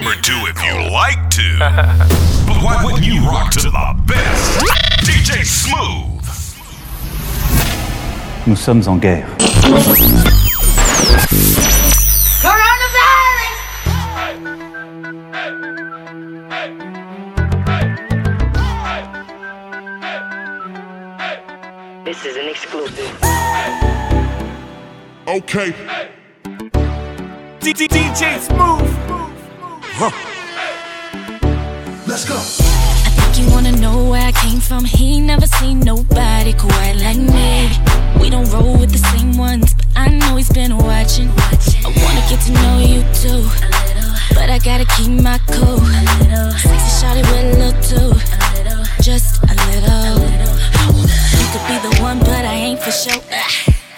number two if you like to. but why wouldn't you rock to the best? DJ Smooth. Nous sommes en guerre. This is an exclusive. Okay. DJ Smooth. Let's go. I think you wanna know where I came from. He never seen nobody quite like me. We don't roll with the same ones, but I know he's been watching. I wanna get to know you too, but I gotta keep my cool. Sexy shawty with a little too, just a little. You could be the one, but I ain't for sure.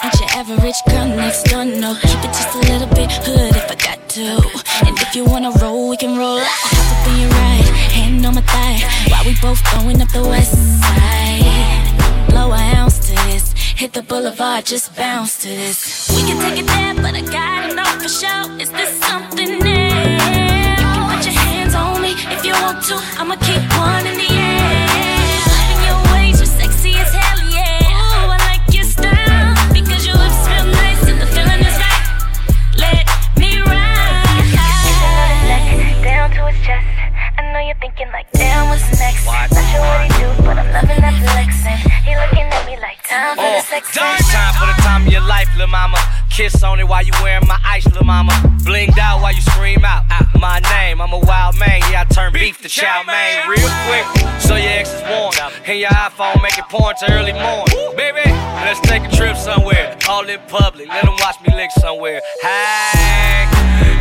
Ain't your average girl next door, no. Keep it just a little bit hood if I got to. And if you wanna roll, we can roll. Hop up in your ride, hand on my thigh, while we both going up the west side. Blow an ounce to this, hit the boulevard, just bounce to this. We can take it there, but I gotta know for sure. Is this something new? You can put your hands on me if you want to. I'ma keep one thinking like, damn, what's next? Not sure what he do, but I'm loving that flexing. He looking at me like, time for the oh, sex. Time for the time of your life, lil' mama. Kiss on it while you wearing my ice, lil' mama. Blinged out while you scream out. My name, I'm a wild man. Yeah, I turn beef to chow mein real quick. So your ex is warm. And your iPhone making porn till early morning. Baby, let's take a trip somewhere. All in public. Let them watch me lick somewhere. Hey,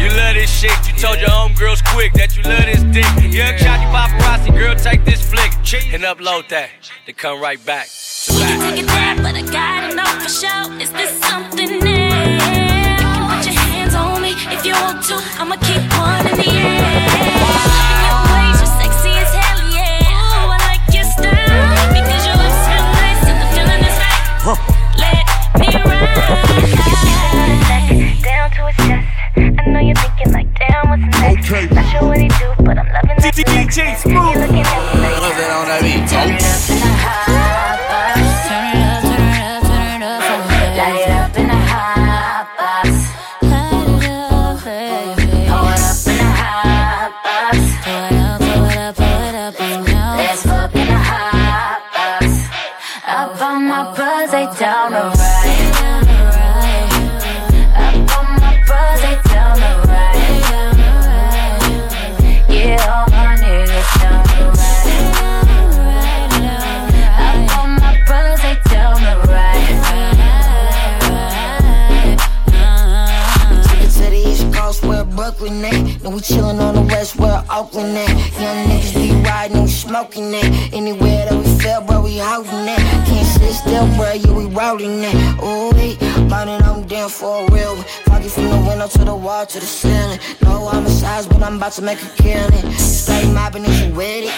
you love this shit. You told your homegirls quick that you love this dick. Young shotty paparazzi, girl, take this flick and upload that. Then come right back. We can take it there, but I gotta know for sure. Is this something new? You can put your hands on me if you want to. I'ma keep one in the air. Loving your ways, you're sexy as hell, wall to the ceiling. No I'm a size, but I'm about to make a killing. Straight mobbing you with it.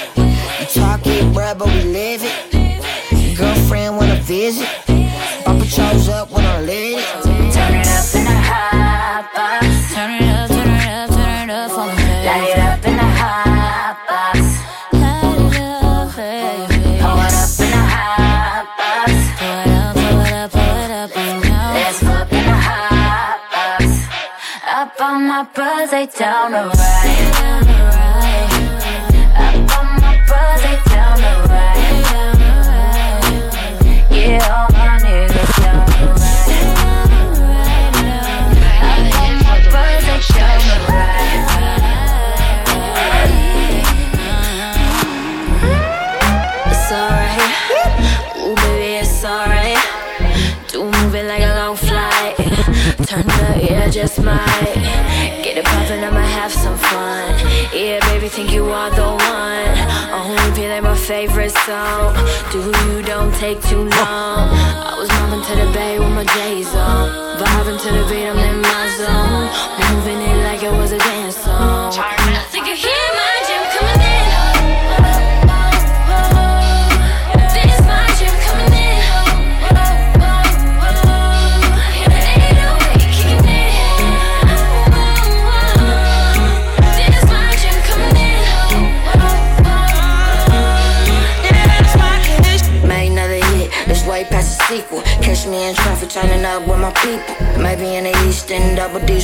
You talk it, bro, but we live it. Girlfriend wanna visit. My buzz, they down the they down the right. Yeah, all my niggas down the my down the. It's alright. Baby, it's alright. Do move it like a long flight. Turn the air just. Think you are the one. Only play like my favorite song. Do you don't take too long. I was moving to the bay with my J's on. Vibing to the beat, I'm in my zone. Moving it like it was a dance song. I think I hear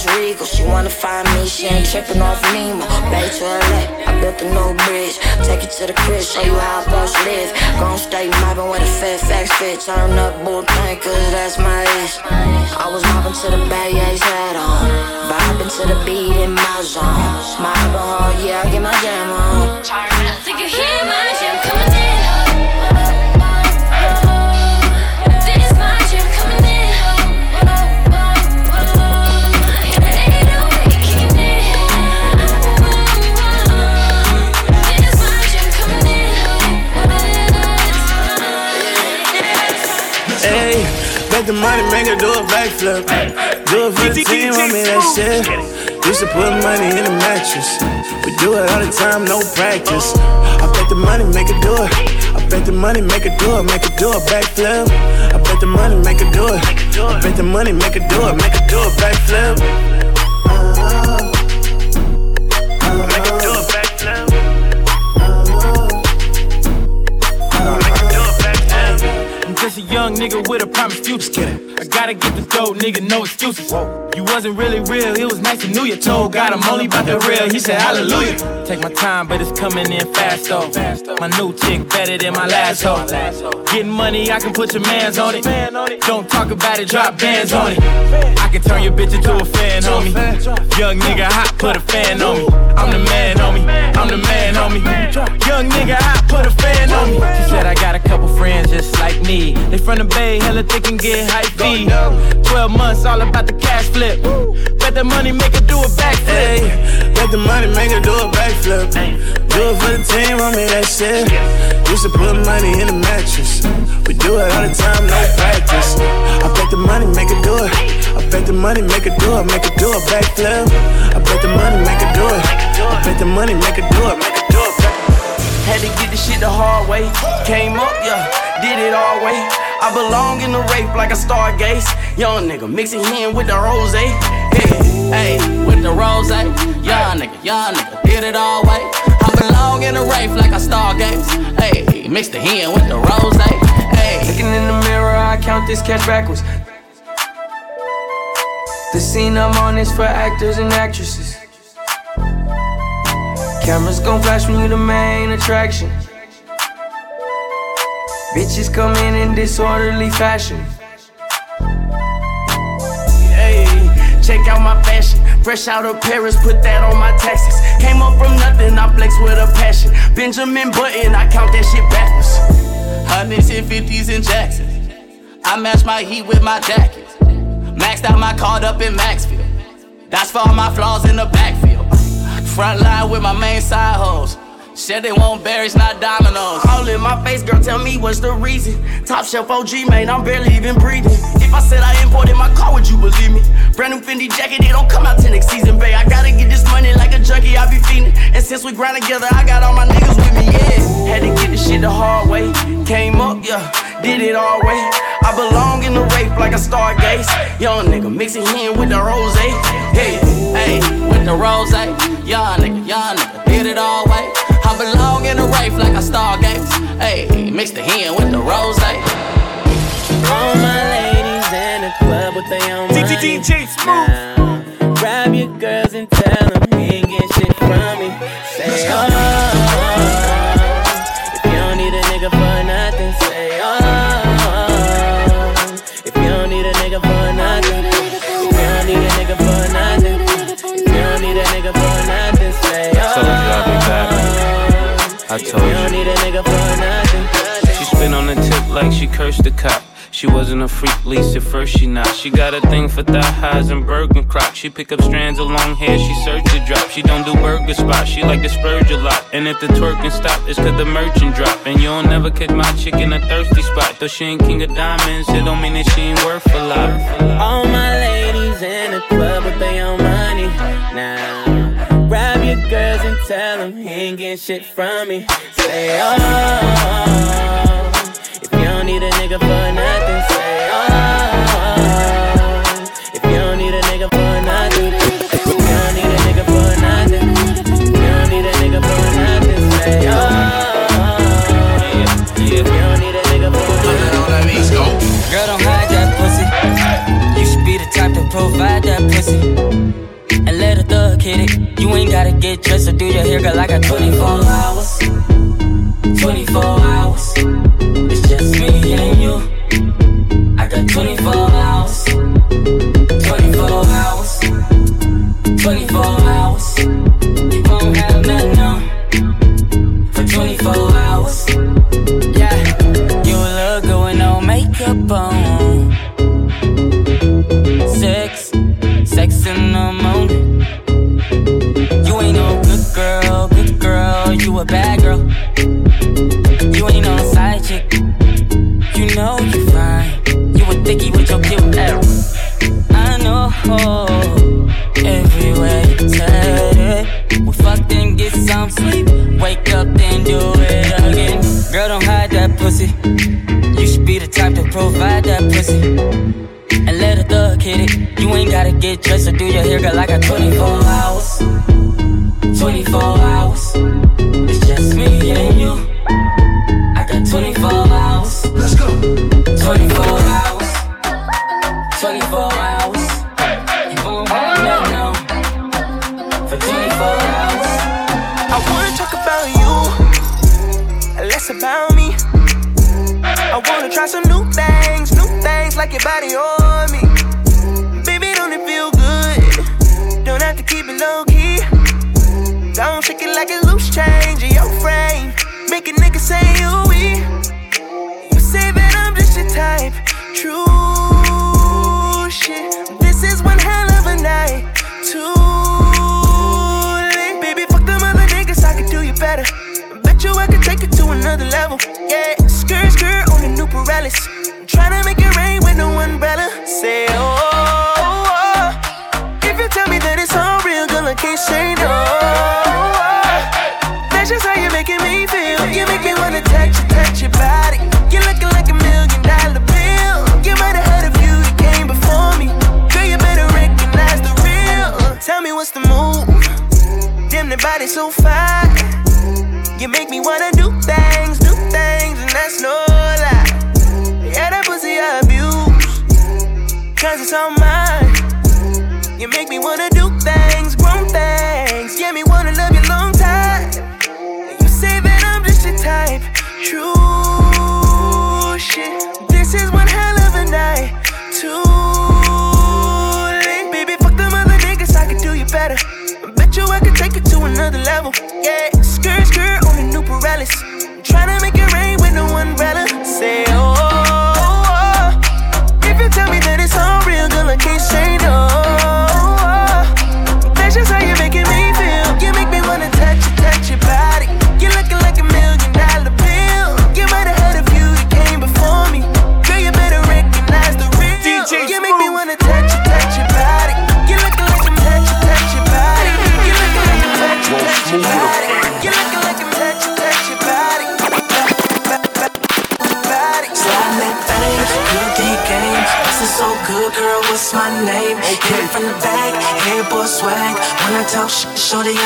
Rico. She wanna find me, she ain't tripping off Nemo. Back to LA, I built a new bridge. Take it to the crib, show you how I boss live. Gon' stay mobbing with a Fairfax fit. Turn up bull tank, cause that's my ish. I was mobbing to the bag, yeah, he's hat on. Vibing to the beat in my zone. My alcohol, yeah, I get my jam on. Turn up, Think you hear bet the money make her do a backflip. Do it for the team, I mean that shit. Used to put money in the mattress. We do it all the time, no practice. I bet the money make her do it. I bet the money make her do it, make her do a backflip. I bet the money make her do it. I bet the money make her do it, make her do a backflip. Young nigga with a promised future. I gotta get the dough, nigga, no excuses. You wasn't really real, it was nice to know you. Told God I'm only about the real, he said hallelujah. Take my time, but it's coming in fast though. My new chick better than my last hoe. Getting money, I can put your mans on it. Don't talk about it, drop bands on it. I can turn your bitch into a fan, on me. Young nigga hot, put a fan on me. I'm the man, on me. I'm the man, homie. Young nigga hot, put a fan on me. She said I got a couple friends just like me. They from the Bay, hella thick and get high feet. 12 months, all about the cash flip. Bet the money make her do a backflip. Hey, bet the money make her do a backflip. Do it for the team, I mean that shit. Used to put money in the mattress. We do it all the time, no practice. I bet the money make her do it. I bet the money make her do it, make her do a backflip. I bet the money make her do it. I bet the money make her do it, make her do a backflip. Had to get this shit the hard way. Came up, yeah, did it all way. I belong in the rape like a stargaze. Young nigga mixing in with the rose. Hey, hey, with the rose. Young nigga, young nigga, did it all way. I belong in the rape like a stargaze. Hey, mix the hen with the rose. Hey, looking in the mirror, I count this cash backwards. The scene I'm on is for actors and actresses. Cameras gon' flash when you the main attraction. Bitches come in in disorderly fashion. Hey, check out my fashion. Fresh out of Paris, put that on my taxes. Came up from nothing, I flex with a passion. Benjamin Button, I count that shit backwards. Hundreds and fifties and Jacksons. I match my heat with my jackets. Maxed out my card up in Maxfield. That's for all my flaws in the backfield. Front line with my main side hoes. Said they want berries, not dominoes. All in my face, girl, tell me what's the reason. Top shelf OG, man, I'm barely even breathing. If I said I imported my car, would you believe me? Brand new Fendi jacket, it don't come out till next season, babe. I gotta get this money like a junkie, I be feeding. And since we grind together, I got all my niggas with me, yeah. Had to get this shit the hard way. Came up, yeah, did it all way. I belong in the rape like a stargaze. Young nigga mixing in with the rose. Hey, hey, with the rose. Young nigga, young nigga, did it all way. I belong in the rape like a stargaze. Hey, mix the hen with the rose. All my ladies in the club with their own money. DJ Smooth. Grab your girls and tell them he ain't get shit from me. Say, oh, I told you don't need a nigga for nothing. She spin on the tip like she cursed the cop. She wasn't a freak, least at first she not. She got a thing for thigh highs and Bergen crop. She pick up strands of long hair, she search the drop. She don't do burger spots, she like to spurge a lot. And if the twerking stop, it's cause the merchant drop. And you don't never catch my chick in a thirsty spot. Though she ain't king of diamonds, it don't mean that she ain't worth a lot. All my ladies in the club with their own money. Now, grab your girls them he ain't getting shit from me. Say, oh, if you don't need a nigga for nothing, say,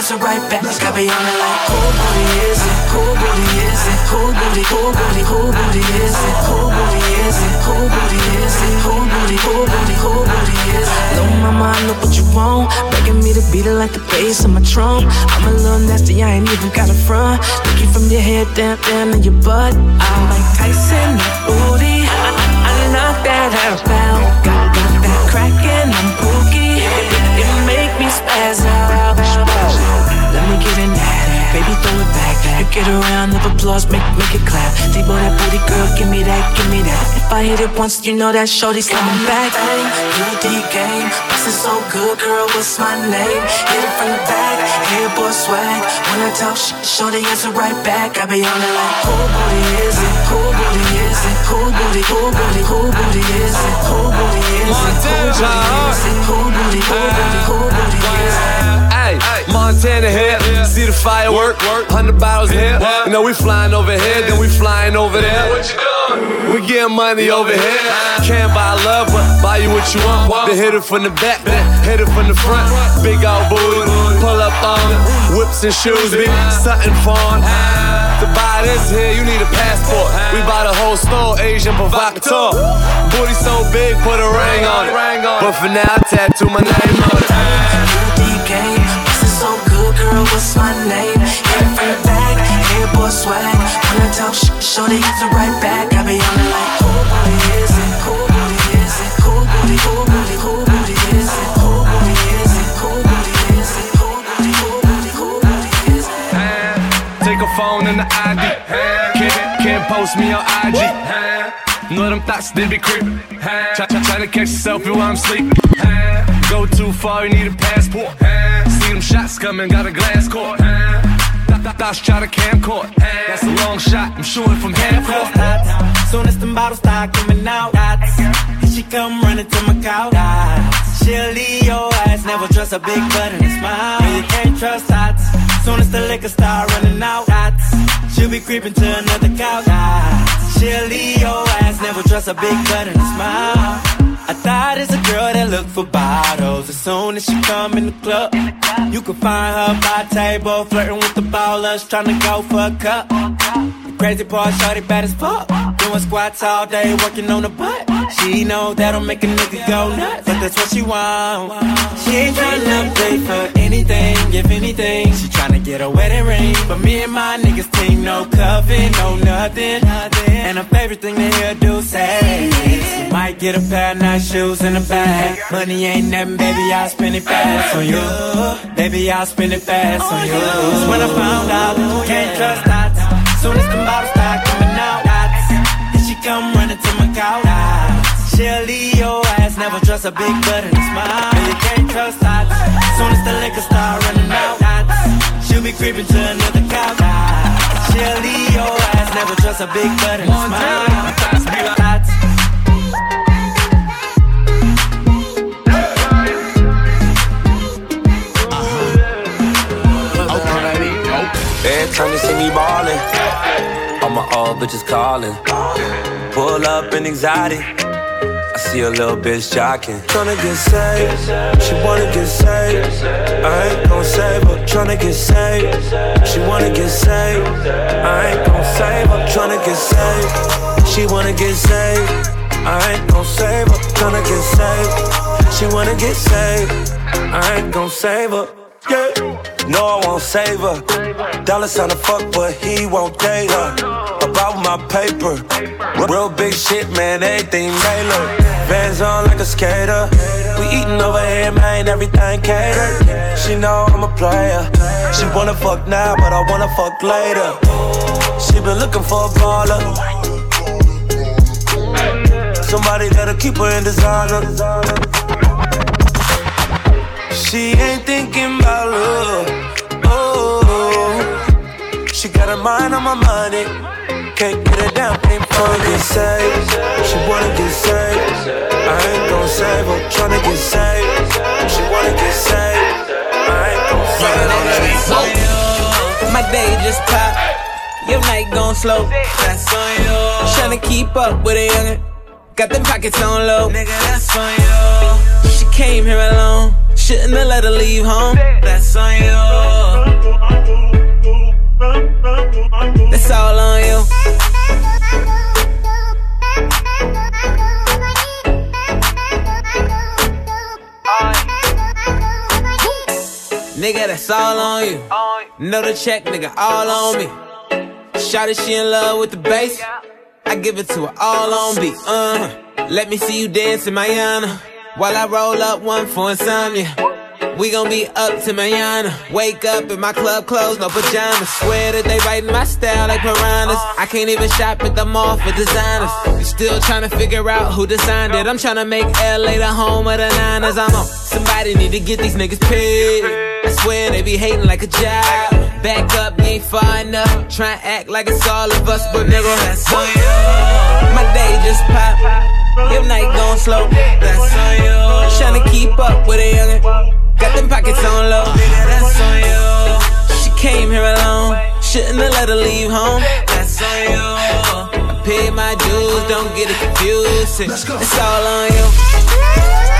shorty answer right back. Got me on it like, who booty is it? Who booty is it? Who booty? Who booty? Who booty is it? Who booty is it? Who booty is it? Who booty? Who booty? Who booty is it? Little mama, I know what you want. Begging me to beat it like the bass on my trunk. I'm a little nasty, I ain't even got a front. Looking from your head down, down to your butt. I'm like Tyson, that booty. I, I, knock that out. Got, got that crackin', I'm pookie. It, it, it make me spaz out. Me get in that. Baby, throw it back. You get around of applause, make make it clap. Debo that booty, girl, give me that, give me that. If I hit it once, you know that shorty's coming back. Bang, D game, is so good, girl. What's my name? Hit it from the back, hair boy swag. When I talk shit, shorty answer right back. I be on it like, who booty is it? Who booty is it? Who booty? Who booty? Who booty is it? Who booty is it? Who booty is it? Who booty? Who booty? Who booty is it? Hey, Montana here, see the firework, hundred bottles here. You know we flying over here, then we flying over there. What you doing? We getting money over here. Can't buy love, but buy you what you want. Then hit it from the back, hit it from the front. Big old booty, pull up on it. Whips and shoes, be something fun. To buy this here, you need a passport. We buy the whole store, Agent Provocateur. Booty so big, put a ring on it. But for now, I tattoo my name on it. Good D game, this what's my name? Hit from the back, head boy swag. When I talk shit, shorty answer right back. I be on it like, who booty is it? Who booty is it? Who booty, who booty, who booty is it? Who booty is it? Who booty is it? Who booty, who booty, who booty is it? Take a phone and the ID. Can't, can't post me on IG. Know them thoughts, they be creeping. Try, try, try to catch selfie while I'm sleeping. Go too far, you need a passport. See them shots coming, got a glass court. Th- th- Thoughts try to camcord. That's a long shot, I'm shooting from half court. Soon as them bottles start coming out. Here she come running to my couch. She'll leave your ass, never trust a big butt and a smile. You can't trust dots. Soon as the liquor start running out. She'll be creeping to another couch. She'll leave your ass, never trust a big butt and a smile. I thought it's a girl that look for bottles. As soon as she come in the club, you can find her by table, flirting with the ballers, trying to go for a cup. Crazy part, shorty bad as fuck. Doing squats all day, working on the butt. She know that'll make a nigga go nuts, but that's what she want. She ain't tryna pay for anything, if anything. She tryna get a wedding ring. But me and my niggas team, no cuffing, no nothing. And her favorite thing to hear do say, you might get a pair of nice shoes in the bag. Money ain't nothing, baby, I'll spend it fast on you. Baby, I'll spend it fast on you. When I found out, can't trust. Soon as the bottles start coming out. Here she come running to my couch. She'll leave your ass, never trust a big butt and a smile. You can't trust dots. Soon as the liquor start running out. She'll be creeping to another couch. She'll leave your ass, never trust a big butt and a smile. Every time they see me ballin', all my old bitches callin'. Pull up in anxiety. I see a little bitch jocking. Tryna get saved, she wanna get saved. I ain't gon' save her. Tryna get saved, she wanna get saved. I ain't gon' save her. Tryna get saved, she wanna get saved. I ain't gon' save her. Tryna get saved, she wanna get saved. I ain't gon' save her. Yeah. No, I won't save her. Dollar sign to fuck, but he won't date her. About my paper. Real big shit, man, everything Mailer. Vans on like a skater. We eatin' over here, man, everything catered. She know I'm a player. She wanna fuck now, but I wanna fuck later. She been looking for a baller. Somebody that'll keep her in designer. She ain't thinking about love. Got her mind on my money. Can't get it down, ain't wanna get saved. She wanna get saved. I ain't gon' save her. Tryna get saved. She wanna get saved. I ain't gon' save her. My day just popped. Your night gon' slow. That's on you. Tryna keep up with a youngin'. Got them pockets on low. Nigga, that's on you. She came here alone. Shouldn't have let her leave home. That's on you. That's all on you. Nigga, that's all on you. Know the check, nigga, all on me. Shawty, she in love with the bass. I give it to her all on beat. Uh, let me see you dance in Mayana. While I roll up one for insomnia. We gon' be up to Mayana. Wake up in my club clothes, no pajamas. Swear that they writing my style like piranhas. I can't even shop at the mall for designers. Still trying to figure out who designed it. I'm trying to make LA the home of the Niners. I'm on. Somebody need to get these niggas paid. I swear they be hating like a job. Back up, ain't far enough. Try and act like it's all of us, but nigga, that's on you. My day just popped. Your night gon' slow. That's on you. Tryna keep up with a youngin'. Got them pockets on low. Nigga, that's on you. She came here alone. Shouldn't have let her leave home. That's on you. I paid my dues, don't get it confused. It's all on you.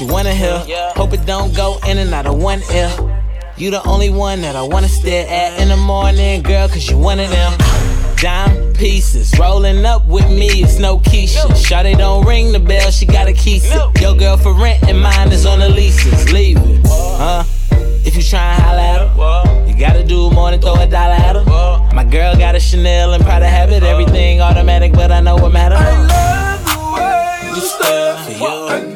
What you wanna hear. Hope it don't go in and out of one ear. You the only one that I wanna stare at in the morning, girl, cause you one of them. Dime pieces, rolling up with me, it's no Keisha. Shawty don't ring the bell, she got a key. Your girl for rent and mine is on the leases. Leave it, huh? If you try and holla at her, you gotta do more than throw a dollar at her. My girl got a Chanel and Prada habit, everything automatic, but I know what matters. I love the way you stare for you.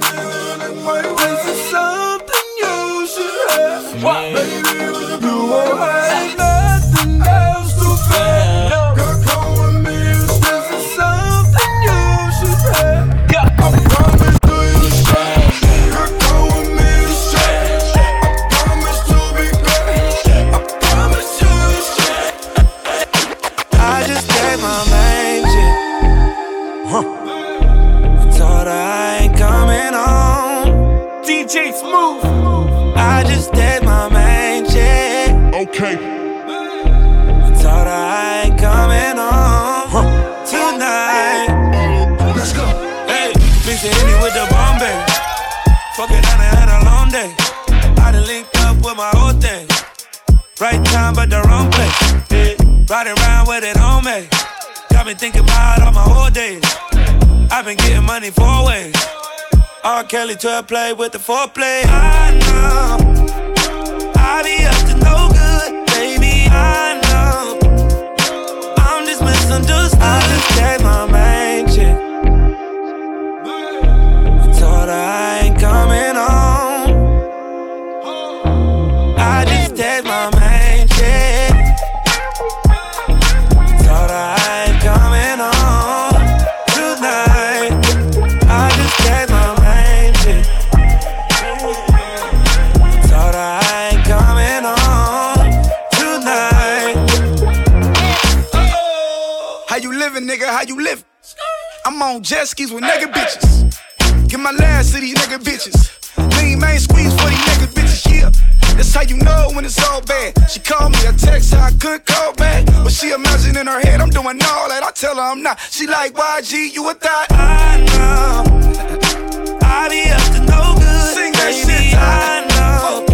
R. Kelly to play with the foreplay. I know I be up to no good, baby. I on jet skis with nigga bitches. Get my last to these nigga bitches. Lean main squeeze for these nigga bitches, yeah. That's how you know when it's all bad. She called me a text, I couldn't call back. But she imagine in her head I'm doing all that. I tell her I'm not. She like YG, you a thought. I know I be up to no good. Sing that baby, shit, I know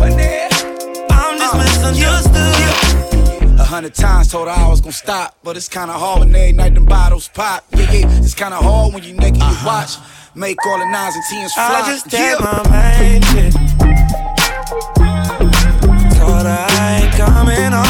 I'm just uh, misunderstood. Hundred times told her I was gonna stop, but it's kinda hard when every night them bottles pop. Yeah, yeah, it's kinda hard when you naked you uh-huh. watch. Make all the nines and tens fly. I just did yeah. my main chick. Told her I ain't coming home.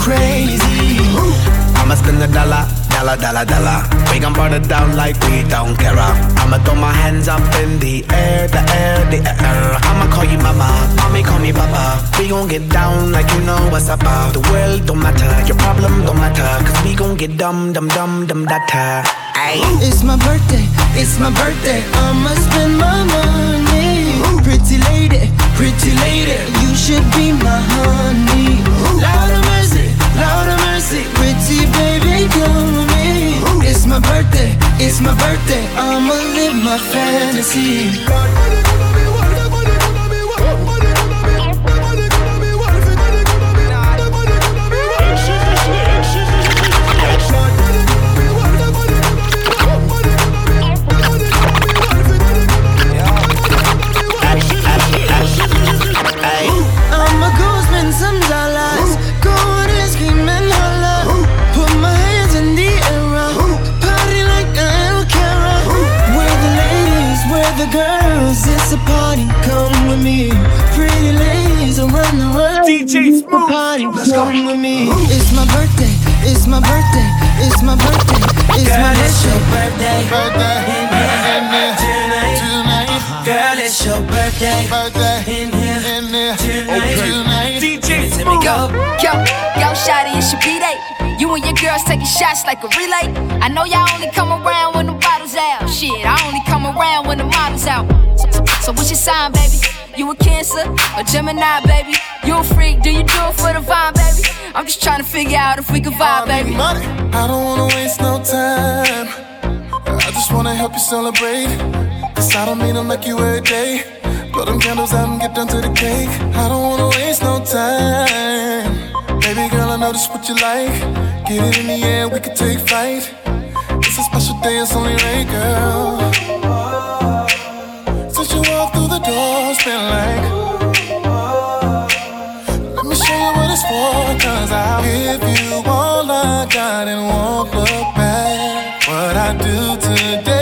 crazy. I'ma spend a dollar, dollar, dollar, dollar. We gon' burn it down like we don't care. I'ma throw my hands up in the air, the air, the air. I'ma call you mama, mommy call me papa. We gon' get down like you know what's up. The world don't matter, your problem don't matter. Cause we gon' get dumb, dumb, dumb, dumb, data. It's my birthday, it's my birthday. I'ma spend my money. Pretty lady, pretty lady, you should be my honey. Mercy, Lord of mercy, pretty baby, come with me. It's my birthday, it's my birthday. I'ma live my fantasy. DJ Smooth. Party, Let's go. with me. It's my birthday. It's my birthday. It's my birthday. It's Girl, my it's your birthday. Birthday. In here tonight. Tonight. Girl, it's your birthday. Birthday. In here tonight. Tonight. DJ Smooth. Go, yo, yo, shawty, it's your B-Day. You and your girls taking shots like a relay. I know y'all only come around when the bottles out. Shit, I only come around when the models out. So, what's your sign, baby? You a Cancer or Gemini, baby? You a freak? Do you do it for the vibe, baby? I'm just trying to figure out if we can vibe, baby. Money. I don't wanna waste no time. I just wanna help you celebrate. Cause I don't mean to make you every day. Blow them candles out and get down to the cake. I don't wanna waste no time. Baby girl, I know this what you like. Get it in the air, we can take flight. It's a special day, it's only right, girl. Walked through the door, it's been like. Let me show you what it's for, cause I'll give you all I got and won't look back. What I do today,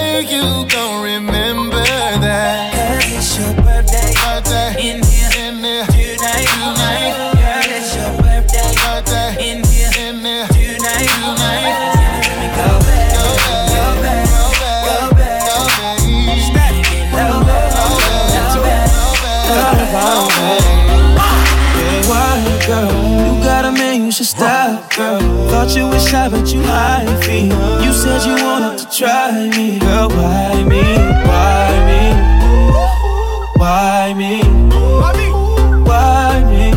Thought you was shy, but you hide me. You said you wanted to try me, girl. Why me? Why me? Why me? Why me?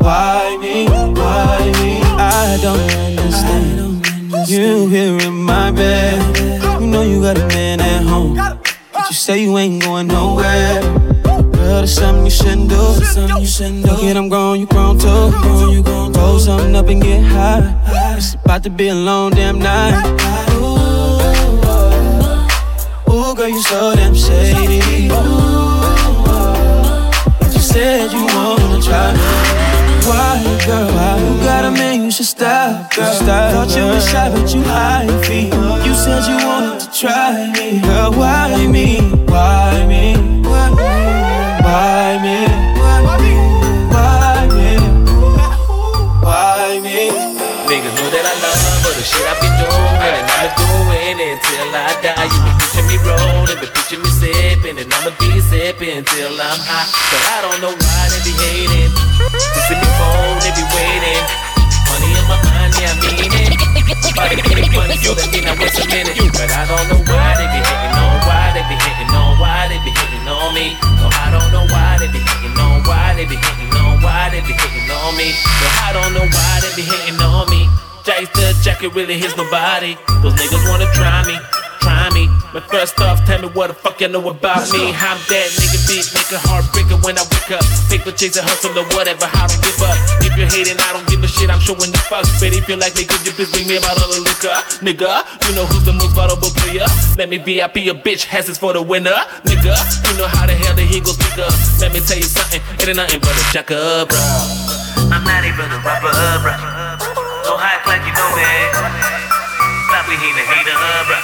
Why me? Why me? I don't understand. You here in my bed. You know you got a man at home. But you say you ain't going nowhere. There's something you shouldn't do. Something you shouldn't do. Kid, I'm grown, you grown too. Grown, you grown. Roll something up and get high. It's about to be a long damn night. Ooh, ooh girl, you so damn shady. Ooh, you said you wanna try. Why, girl? Why? You got a man, you should stop, girl. Stop, Thought you was shy, but you hide me. You said you wanted to try me, girl. Why me? Why me? Doing, it until I die. You been picture me rolling, been picture me sipping, and I'ma be sipping till I'm high. But I don't know why they be hating. To see me fold, they be waiting. Money in my mind, yeah, I mean it. Body getting funny, so that mean I waste a minute. But I don't know why they be hating on, why they be hating on, why they be hating on me. No, I don't know why they be hating on, why they be hating on, why they be hating on me. No, I don't know why they be hating on me. Jace the jacket really hits nobody. Those niggas wanna try me, try me. But first off, tell me what the fuck you know about me. I'm that nigga beat, make a heartbreaker when I wake up. Paper chasing hustle or whatever, I don't give up. If you're hating, I don't give a shit, I'm showing the fuck. But if you like me, could you please bring me a bottle of liquor? Nigga, you know who's the most valuable player? Let me VIP a bitch, has this for the winner. Nigga, you know how the hell the Eagles speak up. Let me tell you something, it ain't nothing but a jack up, bro. I'm not even a rapper, bro. Don't like you know me. Stop hate the hater, bro.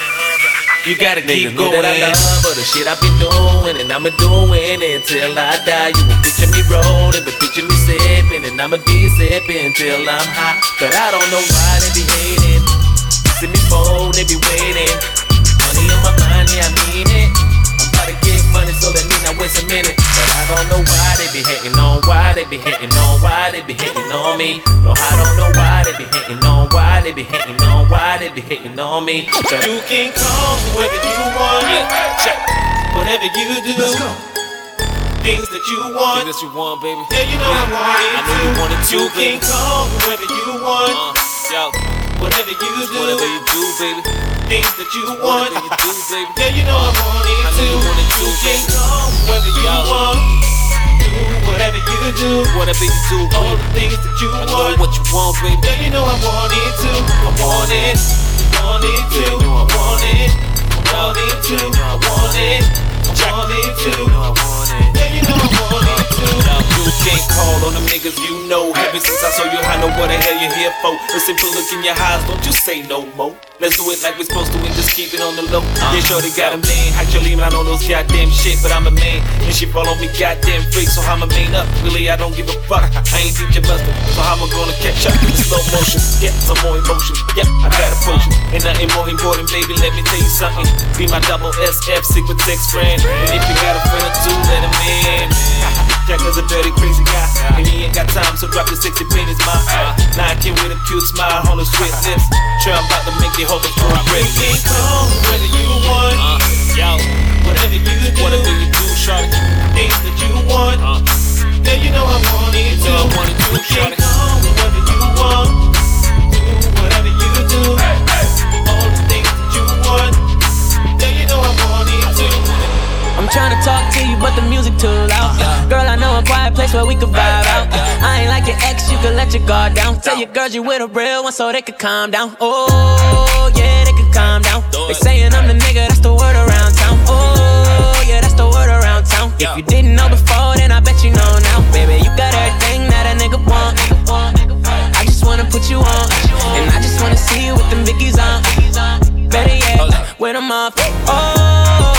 You gotta keep going. That I love all the shit I've been doing, and I'ma doing until I die. You been picture me rolling, but picture me sipping, and I'ma be sipping till I'm high. But I don't know why they be hating. See me fold, they be waiting. Money on my mind, yeah, I mean it. I'm about to get money, so that mean I waste a minute. But I don't know why they be hating on, why they be hating on, why they be hating on me. No, I don't know why they be hating on, why they be hating on me. But you can come me whether you want. Check. Whatever you do. Let's go. Things that you want. Things that you want, baby. Yeah, you know I want it. I know you want it too, You can call me whether you want. Uh, yo. Whatever you do. Whatever you do, baby. Things that you want. Whatever you do, baby. Yeah, you know I want it too. You, want it too, you can call me whether you yo. want. Do whatever you do. Whatever you do. All the things that you I want. Know what you want, baby. Yeah, you know I want it too. I want it. Want it too. I want it. Want it too. I want it. Want it too. I want it. Yeah, you know I want it. Now you can't call on them niggas you know. Ever since I saw you, I know what the hell you're here for. The simple look in your eyes, don't you say no more. Let's do it like we're supposed to and just keep it on the low. Uh-huh. Yeah, shorty got a man. Actually, I know those goddamn shit, but I'm a man. And she follow me goddamn free, so I'm a main up. Really, I don't give a fuck. I ain't teach your buster, so how am I gonna catch up in slow motion? Get some more emotion. Yep, I got a potion. Ain't nothing more important, baby. Let me tell you something. Be my double SF secret sex friend. And if you got a friend or two, let him in. Jack is a dirty, crazy guy. And he ain't got time, so drop your sexy pennies, my. Now I can with a cute smile on his sweet lips. Sure, I'm about to make the whole thing real You can call whether you want. Uh, yo, whatever you do, whatever you do, shawty. Things that you want. Uh, yeah, you know I want it. I want it too, You shawty. I'm trying to talk to you, but the music too loud. Girl, I know a quiet place where we could vibe out. I ain't like your ex, you can let your guard down. Tell your girls you with a real one so they could calm down. Oh, yeah, they could calm down. They saying I'm the nigga, that's the word around town. Oh, yeah, that's the word around town. If you didn't know before, then I bet you know now. Baby, you got everything that a nigga want. I just wanna put you on. And I just wanna see you with them biggies on. Better yet, with off. Oh,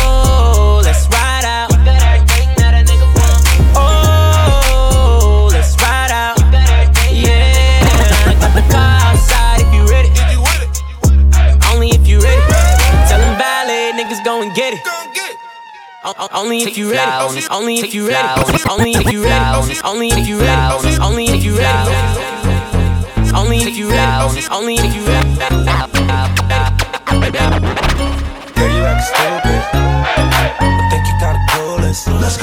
Only if you ready. Only if you ready. Only if you ready. Only if you ready. Only if you ready. Only if you ready. Only if you ready. Girl, you act stupid. I think you kinda clueless. Let's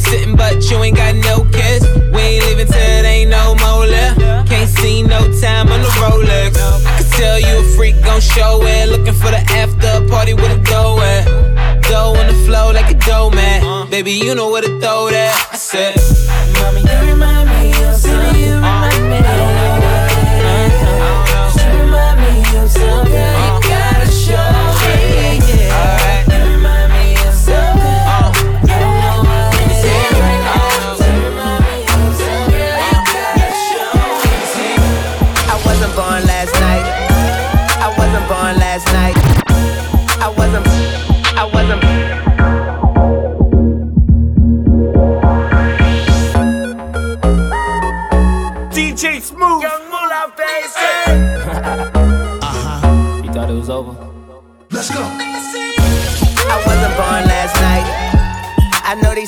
sitting, but you ain't got no kiss. We ain't leaving till it ain't no more left. Can't see no time on the Rolex. I can tell you a freak gon' show it. Looking for the after party with a dough at. Dough on the flow like a dough man. Baby, you know where to throw that. I said, Mommy, you remind me of something.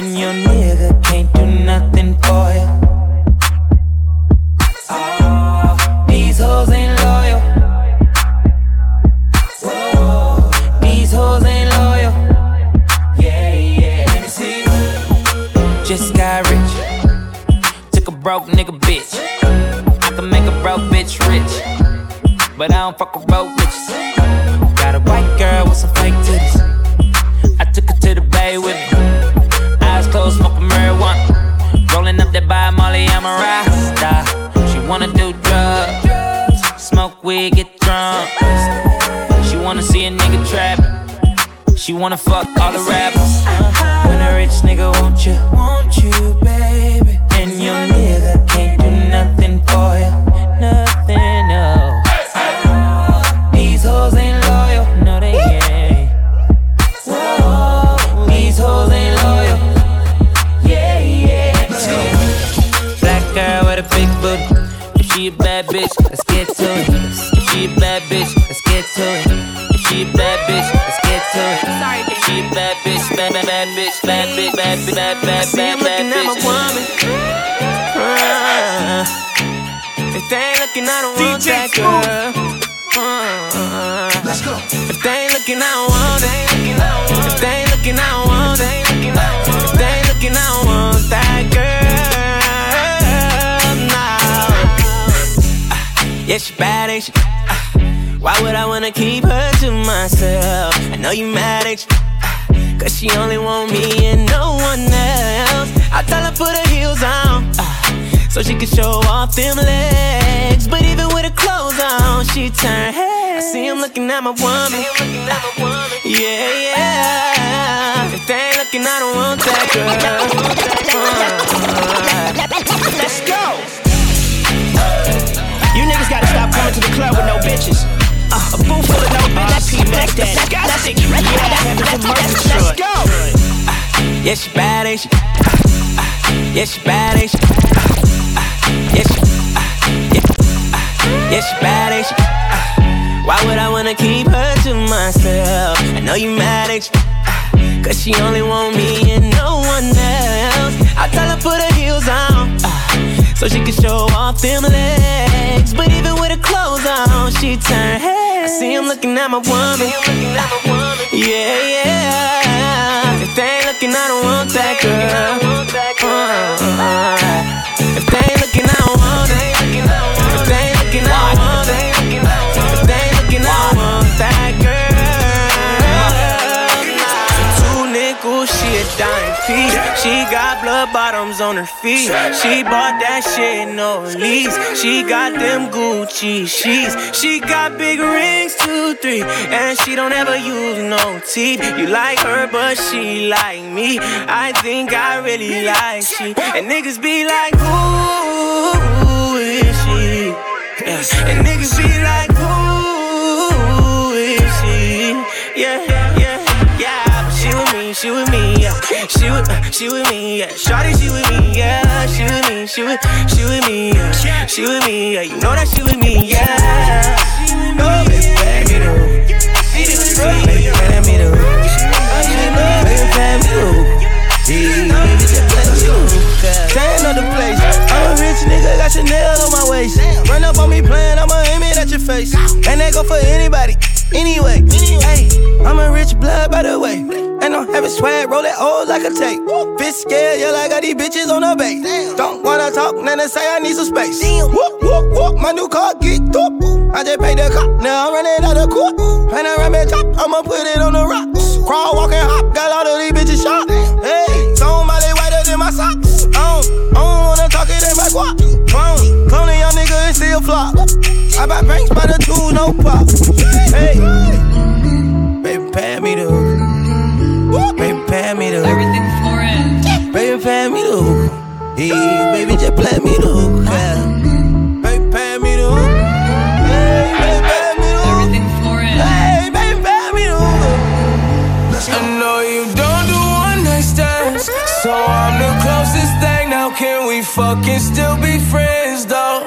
and your nigga can't do nothing for you. Oh, these hoes ain't loyal. Whoa, these hoes ain't loyal. Yeah, yeah. Let me see. Just got rich. Took a broke nigga bitch. I can make a broke bitch rich. But I don't fuck with broke bitches. Got a white girl with some fake titties. I took her to the bay with by Molly, I'm a rasta. She wanna do drugs, smoke weed, get drunk. She wanna see a nigga trap. She wanna fuck all the rappers. When a rich nigga want you, want you, baby. And your nigga can't do nothing for you, nothing, bad bitch, let's get to it. If she a bad bitch, let's get to it. If she a bad bitch, bad bad bad bitch, bad bitch, bad bitch, bad bad bad bad bitch. woman. Uh, if they ain't looking, I don't want that girl. Uh, Let's go. If they ain't looking, I don't want it. If they ain't looking, I don't want it. If they ain't looking, I don't want that girl. No. Uh, yeah, she bad, ain't she? Why would I wanna keep her to myself? I know you mad at you. Cause she only want me and no one else. I tell her put her heels on. So she can show off them legs. But even with her clothes on, she turn head. I see him looking at my woman. Yeah, yeah. If they ain't looking, I don't want that girl. Let's go. You niggas gotta stop coming to the club with no bitches. Uh, a booth full of no bitches. That's disgusting. Yeah, let's go. Uh, yeah, she bad, ain't she? Uh, yeah, she bad, ain't she? Uh, yeah, she, yeah, yeah, she bad, ain't she? Why would I wanna keep her to myself? I know you mad, ain't you? Cause she only want me and no one else. I tell her put her heels on so she can show off them legs. But even with her clothes on, she turn head. I see him looking at my woman. Yeah, yeah. If they ain't looking, I don't want that girl. Uh, if they ain't looking, I don't want it. If they ain't looking, I don't want it. If they ain't looking, I don't want that girl. Two nickels, she a dime piece. She got blood bottoms on her feet. She bought that shit, no lease. She got them Gucci sheets. She got big rings, two, three. And she don't ever use no teeth. You like her, but she like me. I think I really like she. And niggas be like, who is she? And niggas be like, who is she? Yeah, yeah, yeah. But she with me, she with me. She with, she with me, yeah. Shawty, she with me, yeah. She with me, she with, she with me, yeah. She with me, yeah. You know that she with me, yeah. Oh, baby, let me know. Baby, let me know. Baby, let me know. Baby, just let me know. Staying on the place. I'm a rich nigga, got Chanel on my waist. Run up on me playing, I'ma aim it at your face. And that go for anybody. Anyway, hey, I'm a rich blood by the way. And I'm having swag, roll it old like a tape. Bitch scared, yeah, like I got these bitches on the base. Don't wanna talk, then they say I need some space. Whoop, whoop, whoop, my new car get up. I just paid the cop, now I'm running out of court. And I it top, I'ma put it on the rocks. Crawl, walk, and hop, got all of these bitches shot. Hey, somebody talk it in my guap. Clone, clone a young nigga and still flop. I buy banks by the two, no pop. Hey, baby, pay me the hook. Baby, pay me the hook. Everything for it. Baby, pay me the hook. Hey, baby, just play me the hook. Yeah. Can we fucking still be friends though?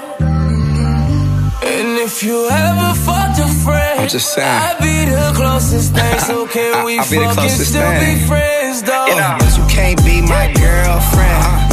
And if you ever fucked a friend, I'm just saying. I'd be the closest thing. So can we I'll be the fucking closest still thing. be friends though? You know, cause you can't be my girlfriend. Uh,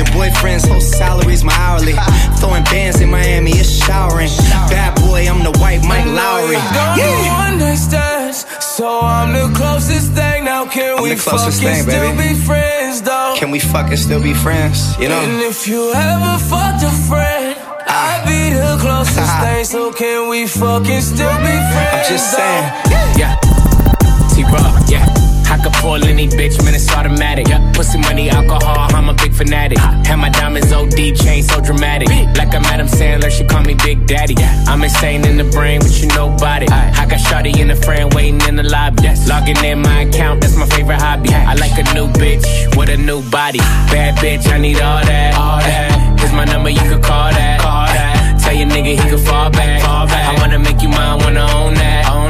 Your boyfriend's whole salary's my hourly. Throwing bands in Miami, it's showering. Bad boy, I'm the white Mike Lowrey. Don't do one night stands, so I'm the closest thing. Now can I'm we closest fucking thing, still baby. be friends though? Can we fucking still be friends? You know? And if you ever fucked a friend, ah. I'd be the closest thing. So can we fucking still be friends? I'm just saying. Yeah. Any bitch, man, it's automatic. Yeah. Pussy money, alcohol, I'm a big fanatic. Have my diamonds OD chain so dramatic. Like I'm Adam Sandler, she call me Big Daddy. I'm insane in the brain, but you know about it. I got Shawty in the frame waiting in the lobby. Logging in my account, that's my favorite hobby. I like a new bitch with a new body. Bad bitch, I need all that. All that. Here's my number, you could call that. Call that. Tell your nigga he could fall back. Fall back. I wanna make you mine, wanna own that. Own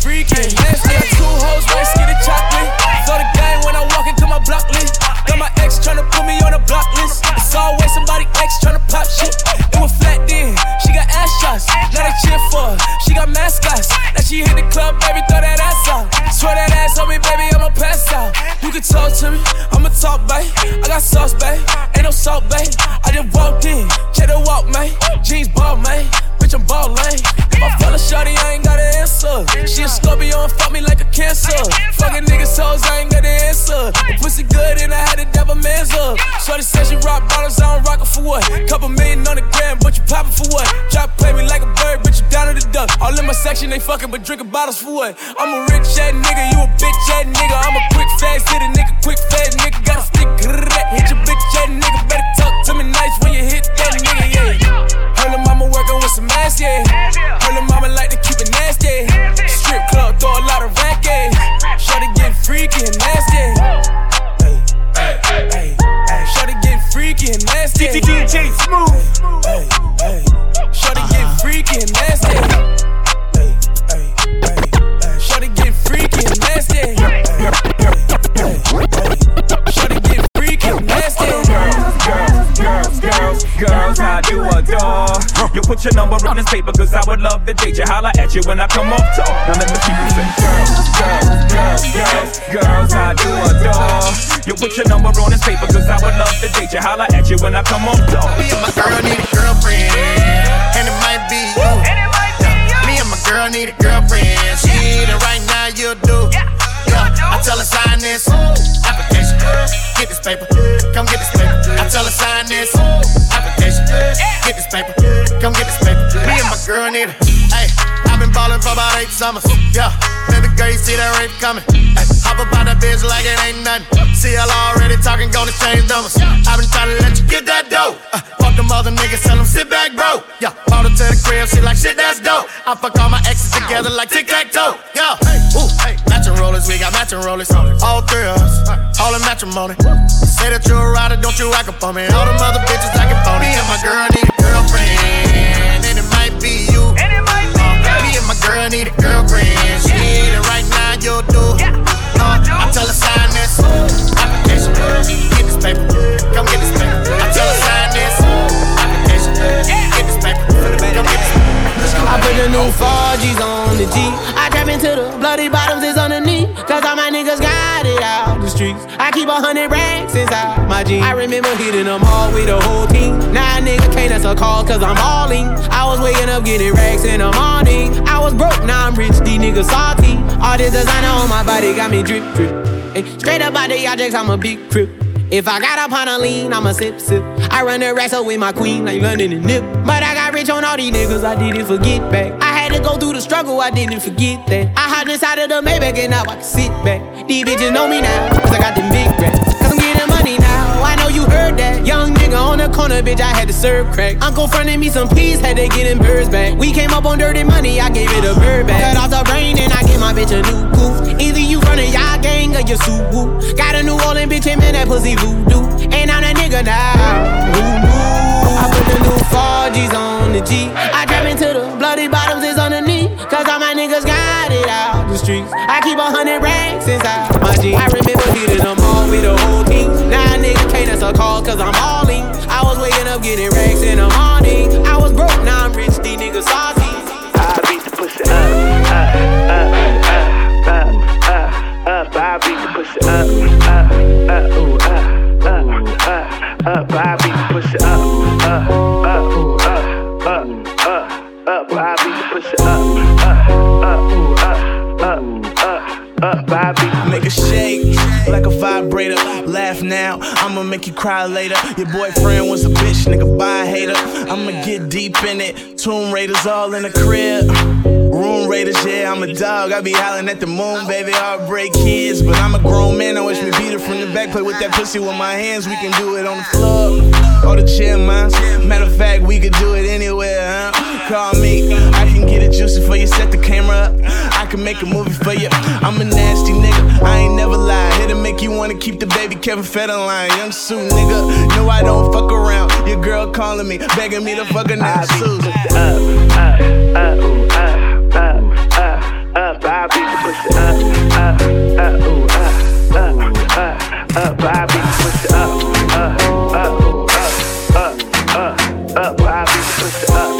Freaky nasty. Got two hoes, right skinny chocolate. Throw the game when I walk into my block list. Got my ex tryna put me on a block list. It's always somebody ex tryna pop shit. It was flat then. She got ass shots. Now they cheer for her. She got mascots. Now she hit the club, baby, throw that ass out. Swear that ass on me, baby, I'ma pass out. You can talk to me, I'ma talk, babe. I got sauce, babe. Ain't no salt, babe. I just walked in, check the walk, man. Jeans ball, man. Bitch, I'm ballin'. If I fell a shawty, I ain't got an answer. She a Scorpio and fuck me like a cancer. Fucking niggas hoes, I ain't got an answer. The pussy good and I had to devil man's up. Shorty said she rock bottles, I don't rock it for what? Couple million on the gram, but you poppin' for what? Drop play me like a bird, bitch, you down to the duck. All in my section, they fucking, but drinking bottles for what? I'm a rich ass nigga, you a bitch ass nigga. I'm a quick fast hit a nigga, quick fast nigga. Got a stick, hit your bitch ass nigga. Better talk to me nice when you hit that nigga, yeah. With some ass, yeah. Heard lil' mama like to keep it nasty. Strip club, throw a lot of rack, yeah. Shorty get freaky and nasty. Hey, hey, hey, hey. Shorty get freaky and nasty. DJ Smooth. Put your number on this paper, cause I would love to date you. Holla at you when I come off top. Now let me keep you say, girls, girls, girls, girls, girls, how do adore. You put your number on this paper, cause I would love to date you. Holla at you when I come off top. Me and my girl need a girlfriend, and it might be you. Me and my girl need a girlfriend. She need it right now, you do. Yeah, I tell her sign this application. Get this paper, come get this paper. I tell her sign this application. Get this paper, come get this paper. Me and my girl need it. Hey, I've been ballin' for about eight summers. Yeah, baby girl, you see that rape coming. Hey, hop up on that bitch like it ain't nothing. See, y'all already talking, gonna change numbers. I've been trying to let you get that dough. Uh, fuck them other niggas, tell them sit back, bro. Yeah, bought to the crib, she like shit, that's dope. I fuck all my exes together like tic tac toe. Yeah, ooh, hey, matching rollers, we got matching rollers. All three of us, all in matrimony. Say that you're a rider, don't you act up on me. All them other bitches acting phony. Me and my girl need a girlfriend, girl need a girlfriend. She need it right now, you'll do. Uh, I tell her sign this application. Get this paper, come get this paper. I tell her sign this application. Get this paper, come get this paper. I put the new 4Gs on the G. I trap into the bloody bottoms is underneath. Streets. I keep a hundred racks inside my jeans. I remember hitting them all with the whole team. Now a nigga can't answer call cause I'm balling. I was waking up getting racks in the morning. I was broke, now I'm rich, these niggas salty. All this designer on my body got me drip, drip. Ay, straight up out the objects, I'm a big crip. If I got up on a lean, I'ma sip, sip. I run the up with my queen like London and Nip. But I got rich on all these niggas, I didn't forget back. I had to go through the struggle, I didn't forget that. I hopped inside of the Maybach and now I can sit back. These bitches know me now, cause I got them big racks. Cause I'm getting money now, I know you heard that. Young nigga on the corner, bitch, I had to serve crack. Uncle fronted me some peas, had to get them birds back. We came up on dirty money, I gave it a bird back. Cut off the brain and I gave my bitch a new goof. Either you running y'all gang or you Subaru. Got a New Orleans bitch, and that pussy voodoo. And I'm that nigga now. Who knew? I put the new 4Gs on the G. I drive into the bloody bottoms is underneath. Cause all my niggas got it out the streets. I keep a hundred racks inside my jeans. I remember hitting them all with the whole team. Now a nigga can't answer call cause I'm all in. I was waking up getting racks in the morning. I was broke, now I'm rich, these niggas salty. I beat the pussy up, up, up, up, up, up, up. I beat the pussy up, up, up, up, up, up, up. I beat the pussy up, up, up, ooh, up, up, up, up. I beat the pussy up, up, up, up, up, up. I the Make a shake like a vibrator. Laugh now, I'ma make you cry later. Your boyfriend was a bitch, nigga, buy a hater. I'ma get deep in it. Tomb Raiders all in the crib. room raiders, yeah, I'm a dog. I be howling at the moon, baby. Heartbreak kids, but I'm a grown man. I wish me beat it from the back. Play with that pussy with my hands. We can do it on the floor or the chair, man. Matter of fact, we could do it anywhere, huh? Call me, I can get it juicy for you. Set the camera up, I can make a movie for you. I'm a nasty nigga, I ain't never lie. Here to make you wanna keep the baby Kevin Federline. Young Sue, nigga. No, I don't fuck around. Your girl calling me, begging me to fuck her now, Susan. Up, up, up, ooh, up, up, up, up. I beat the pussy up, up, up, ooh, up, up, up, up. I beat the pussy up, up, up, ooh, up, up, up, up. I beat the pussy up,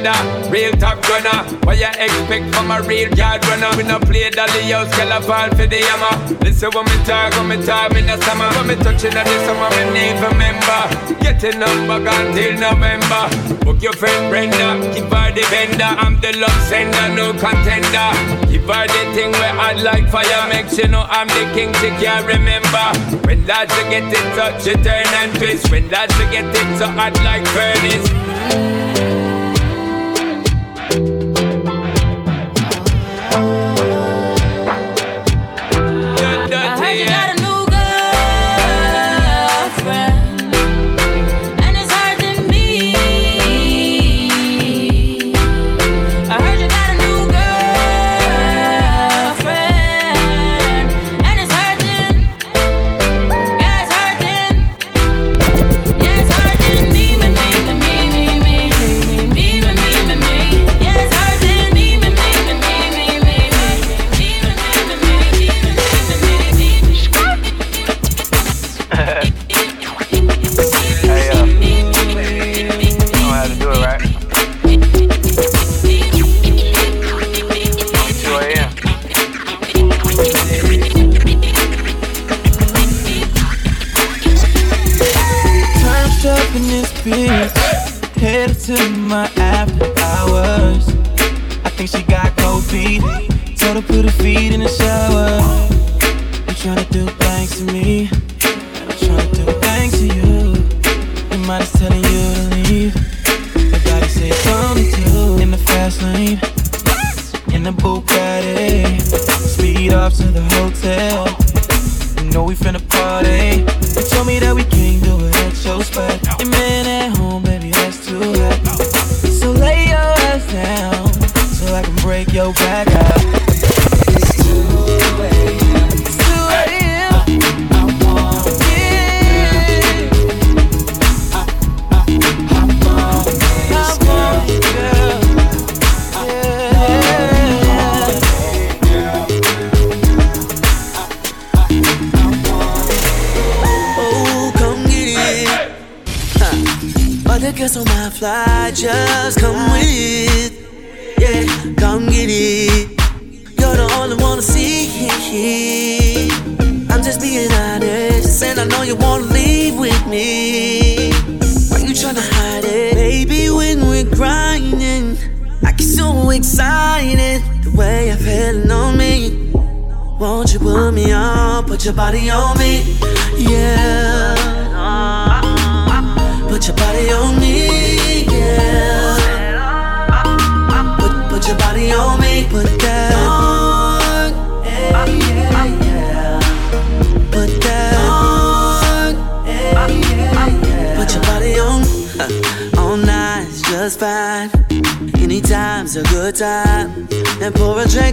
dada, real top gunner. What you expect from a real yard runner? We no play dolly house, girl a fall for the hammer. Listen when me talk, when me talk, in no summer. When me touching on this summer, me need remember. Getting on back until November. Book your friend Brenda, give her the vendor. I'm the love sender, no contender. Give her the thing where I like fire, make sure know I'm the king. She can't remember. When lads get it touch, she turn and twist. When lads get it so hot like furnace.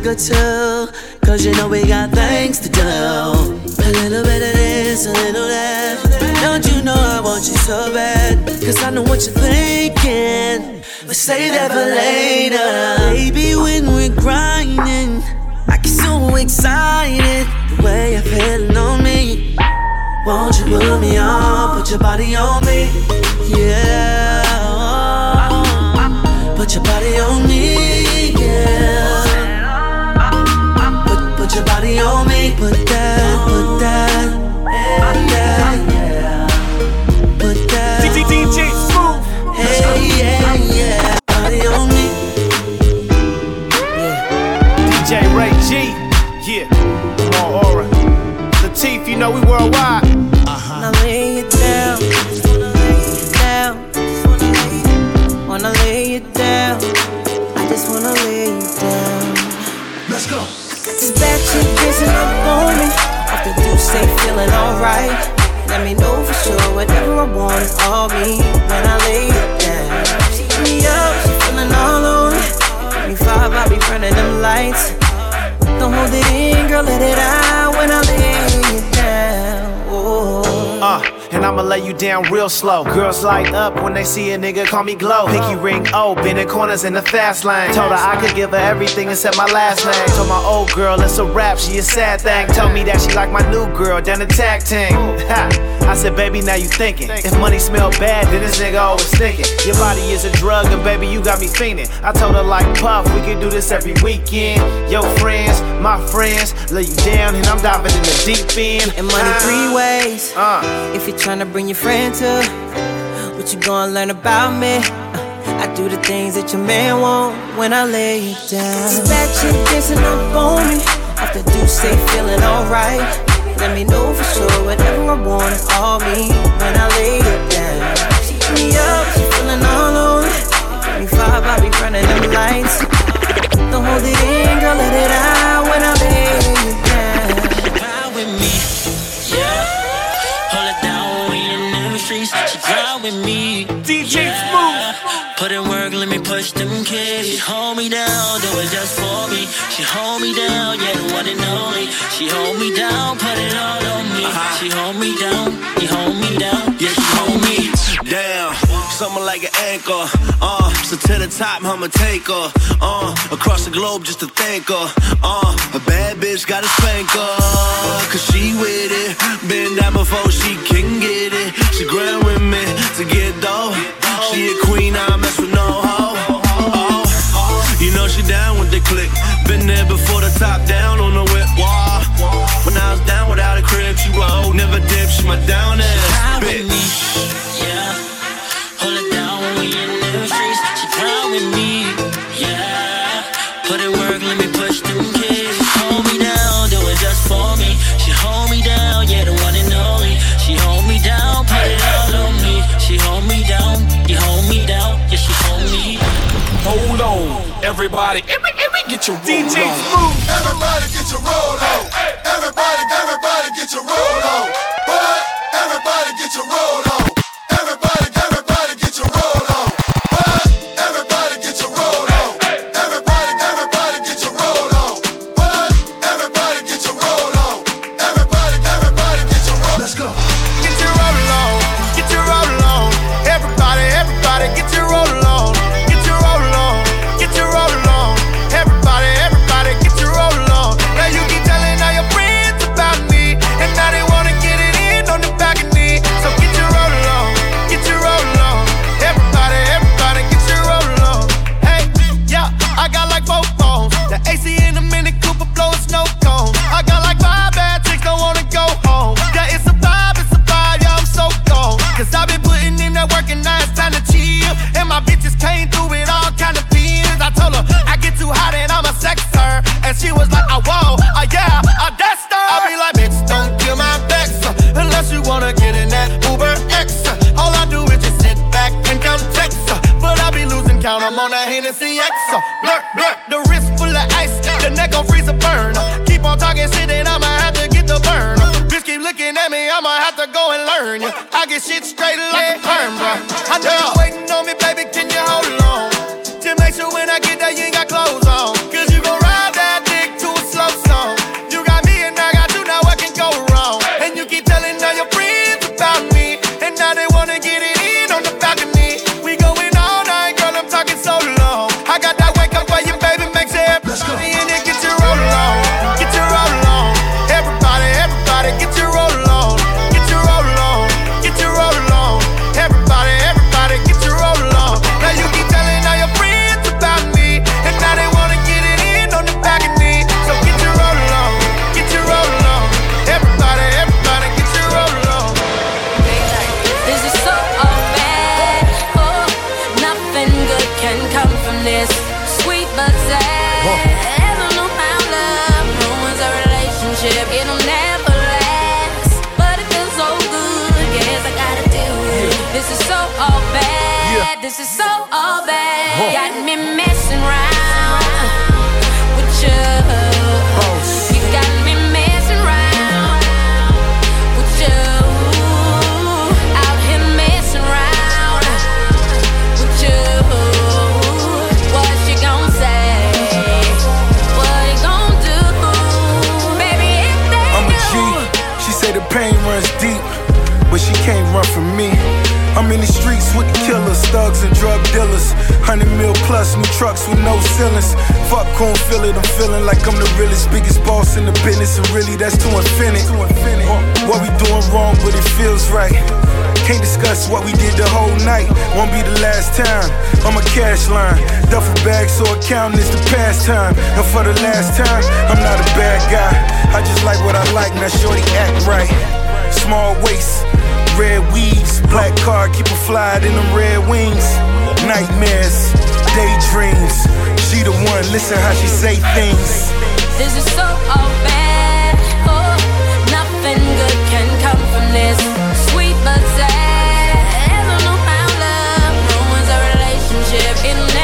Or two. Cause you know we got things to do. A little bit of this, a little that. Don't you know I want you so bad? Cause I know what you're thinking. But save that for later. Baby, when we're grinding, I get so excited. The way you're feeling on me. Won't you put me on? Put your body on me. Yeah. Put your body on me. Put your body on me, put that, put that, put that, put that. DJ Smooth. Hey yeah yeah, body on me. Yeah. DJ Ray G. Yeah, come on Aura. Latif, you know we worldwide. Feeling alright. Let me know for sure whatever I want is all me when I lay down. She me up, she feeling all on. Give me five, I'll be burning them lights. Don't hold it in, girl, let it out and I'ma lay you down real slow. Girls light up when they see a nigga call me glow. Pinky ring O, bending corners in the fast lane. Told her I could give her everything except my last name. Told my old girl it's a rap, she a sad thing. Told me that she like my new girl down the tag team. Ha. I said, baby, now you thinking. If money smell bad, then this nigga always thinking. Your body is a drug, and baby, you got me fiending. I told her like Puff, we can do this every weekend. Your friends, my friends, lay you down, and I'm diving in the deep end. And money three ways. Uh. If you're trying to bring your friend to, what you gonna learn about me? Uh, I do the things that your man want when I lay it down. This bad chick dancing up on me. The do say feeling alright. Let me know for sure whatever I want is all me when I lay it down. She hit me up, she feeling all on it. Give me five, I'll be running them lights. Don't hold it in, girl, let it out with me, DJ Smooth. Put in work, let me push them kids. She hold me down, do it just for me. She hold me down, yeah, the one and only. She hold me down, put it all on me. She hold me down, he hold me down, yeah, she hold me Damn, something like an anchor. Uh, so to the top, I'ma take her. Uh, across the globe just to thank her. Uh, a bad bitch got a spank her. Cause she with it. Been down before she can get it. She grind with me to get dough. She a queen, I mess with no hoe. Oh, you know she down with the click. Been there before the top down on the whip. Wah. When I was down without a crib, she roll. Never dip, she my down ass bitch. Everybody. Every, every, get your DJ on. Smooth. Everybody get your roll on. Everybody, everybody get your roll Hundred mil plus, new trucks with no ceilings. Fuck don't feel it, I'm feeling like I'm the realest, biggest boss in the business, and really that's too infinite. What we doing wrong, but it feels right. Can't discuss what we did the whole night. Won't be the last time. I'm a cash line. Duffel bag, so accounting is the pastime. And for the last time, I'm not a bad guy. I just like what I like, now shorty act right. Small waist, red weaves, black car, keep a fly in them red wings. Nightmares, daydreams. She the one, listen how she say things. This is so all bad. Oh, nothing good can come from this. Sweet but sad. Ever know how love ruins a relationship? It'll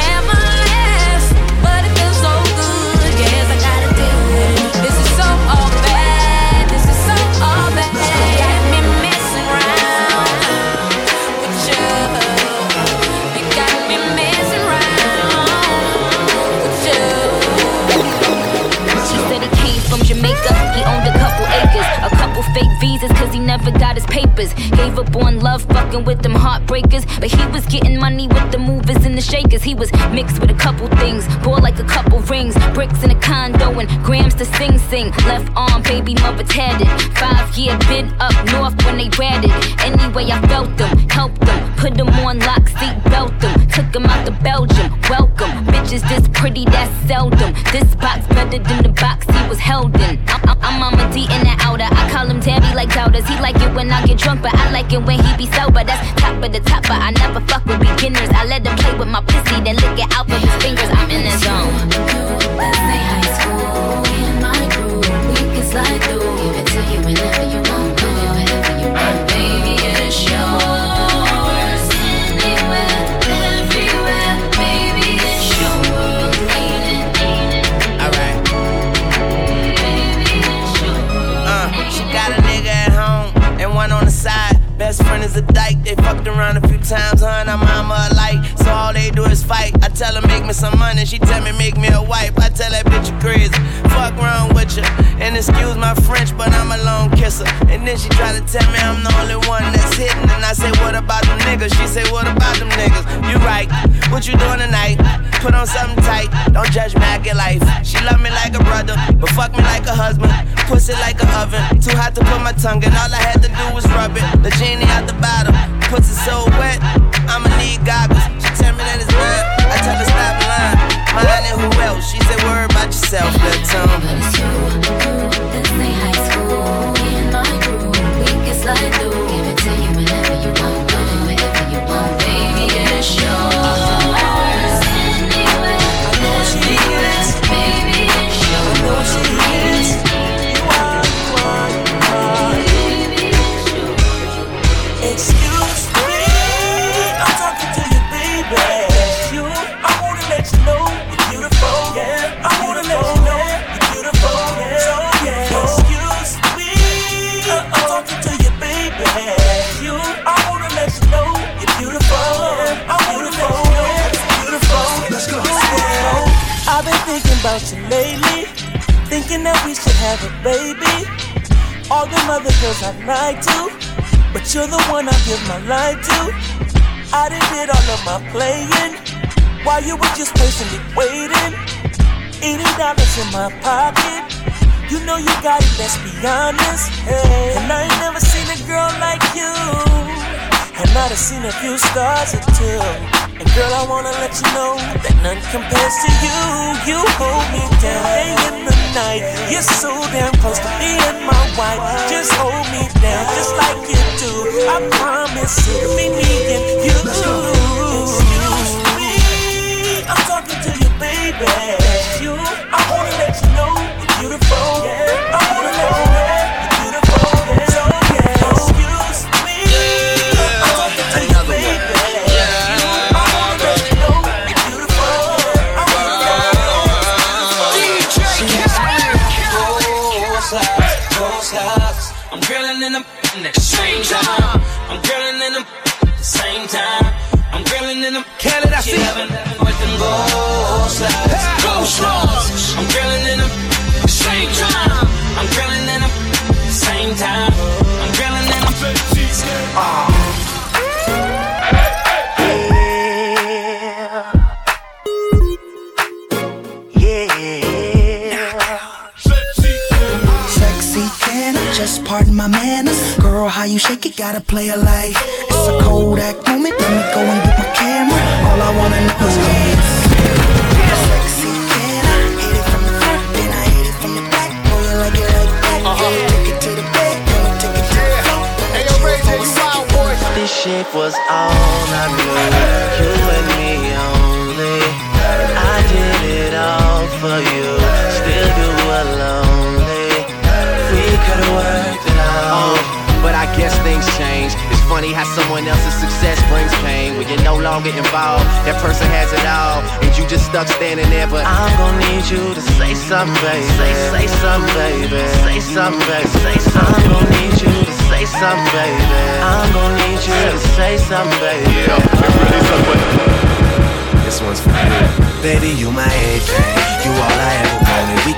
visas, cause he never got his Gave up on love, fucking with them heartbreakers. But he was getting money with the movers and the shakers. He was mixed with a couple things, bought like a couple rings, bricks in a condo, and grams to sing sing. Left arm, baby mother tatted. Five year bid up north when they ratted. Anyway, I felt them, helped them, put them on lock, seat belt them, took them out to Belgium. Welcome, bitches this pretty, that's seldom. This box better than the box he was held in. I'm, I'm, D in the outer. I call him Tabby like doubters. He like it when I get drunk, but I like it when he be sober. That's top of the top, but I never fuck with beginners. I let him play with my pussy, then lick it out with his fingers. I'm in the zone. We can slide through. Give it to you whenever you want. Best friend is a dyke. They fucked around a few times, huh? And I'm mama alike. So all they do is fight. I tell her make me some money. She tell me make me a wife. I tell that bitch you crazy. Fuck wrong with you. And excuse my French, but I'm a lone kisser. And then she try to tell me I'm the only one that's hitting. And I say, what about them niggas? She say, what about them niggas? You right. What you doing tonight? Put on something tight. Don't judge me, I get life. She love me like a brother, but fuck me like a husband. Pussy like an oven. Too hot to put my tongue in. All I had to do was rub it. The genie out the bottom. Pussy so wet. I'ma need goggles. She tell me that it's bad. I tell her stop lying. Mine and who else? She said, worry about yourself, little Tom. Let's say high school, we in my group. We can slide through. About you lately, thinking that we should have a baby. All them other girls I'd like to, but you're the one I give my life to. I done did all of my playing while you were just patiently waiting. Eighty dollars in my pocket. You know you got it, let's be honest. Hey. And I ain't never seen a girl like you. And I done seen a few stars or two. Girl, I wanna let you know that none compares to you. You hold me down in the night. You're so damn close to being my wife. Just hold me down, just like you do. I promise it'll be me and you. Excuse me, I'm talking to you, baby. You, at the you shake it, gotta play it like it's a Kodak moment. Let me go and get my camera. All I wanna know is sexy, can I hit it from the front, then I hit it from the back? Boy, you like it like that? Yeah, uh-huh. take it to the bed, then take it to the floor. Hey, yo, Ray J, you wild boy. This shit was all I knew. You and me only. I did it all for you. Guess things change. It's funny how someone else's success brings pain. When you're no longer involved, that person has it all, and you just stuck standing there. But I'm gonna need you to say something, baby. Say, say something, baby. Say something, baby. Say something. I'm gonna need you to say something, baby. I'm gonna need you to say something, baby. Yeah, really something. This one's for you. Baby, you my everything.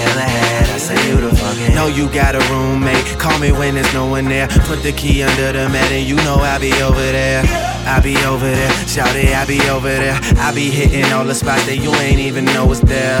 had. I say you the fucking. Know you got a roommate. Call me when there's no one there. Put the key under the mat and you know I'll be over there. I be over there. Shout it, I be over there. I be hitting all the spots that you ain't even know is there.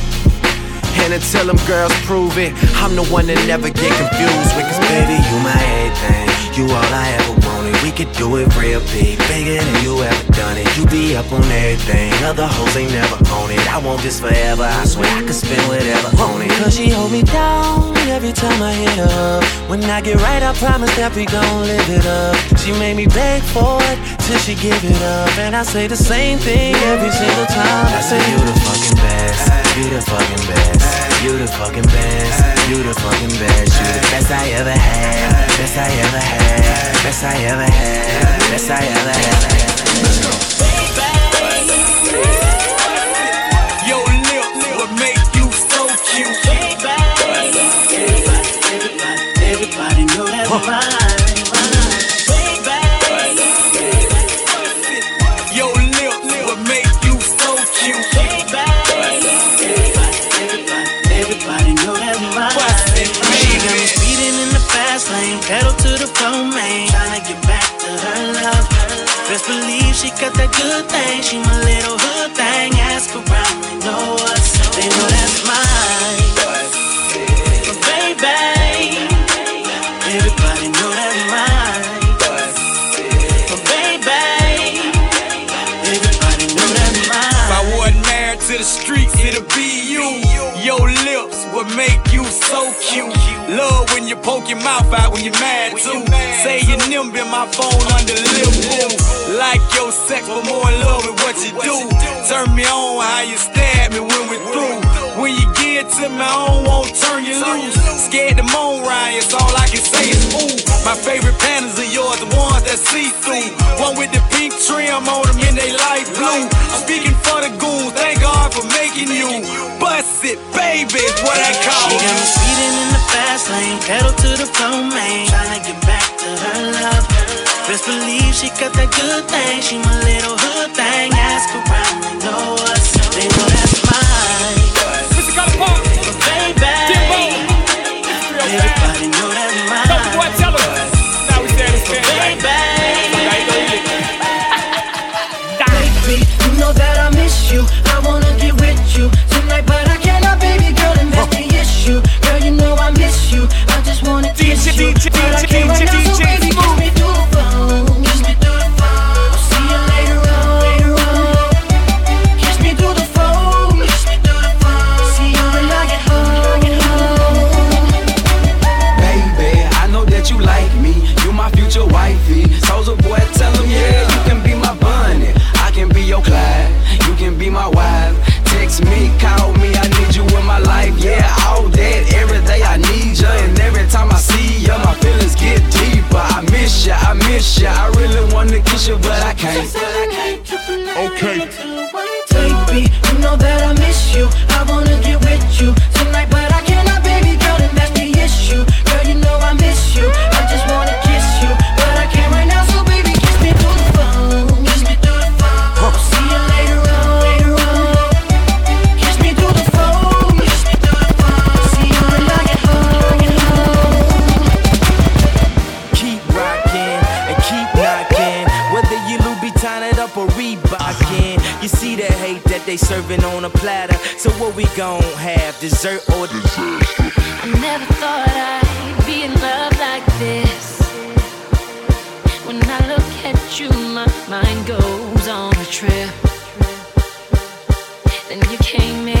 And until them girls prove it, I'm the one that never get confused with. Cause baby, you my everything. You all I ever wanted. We could do it real big, bigger than you ever done it. You be up on everything. Other hoes ain't never on it. I want this forever. I swear I could spend whatever on it. Cause she hold me down every time I hit up. When I get right, I promise that we gon' live it up. She made me beg for it till she give it up. And I say the same thing every single time. I say you the fucking best. You the fucking best. You the fucking best. You the fucking best. You the best I ever had. Best I ever had. Best I ever had. Best I ever had. Let's go. Good thing. She my little hood thing. Ask around, they know us. They know that's mine. But baby, everybody know that's mine. But baby, everybody know that's mine. If I wasn't married to the streets, it'll be you. Your lips would make you so cute. Love when you poke your mouth out when you're mad too. Say your nimble in my phone under the lip woo. Like your sex, but more in love with what you do. Turn me on how you stab me when we're through. When you get to me, I don't want turn you loose. Scared to moan, Ryan, it's all I can say is ooh. My favorite panties are yours, the ones that see through. One with the pink trim on them and they light blue. Speaking for the goons, thank God for making you. Bust it, baby, what I call She got me speeding in the fast lane, pedal to the floor, man. Tryna get back to her love. Best believe she got that good thing. She my little hood thing. Ask around, they know us. They know straight. tying it up or Reebokin. You see the hate that they serving on a platter. So what we gon' have, dessert or disaster? I never thought I'd be in love like this. When I look at you, my mind goes on a trip. Then you came in.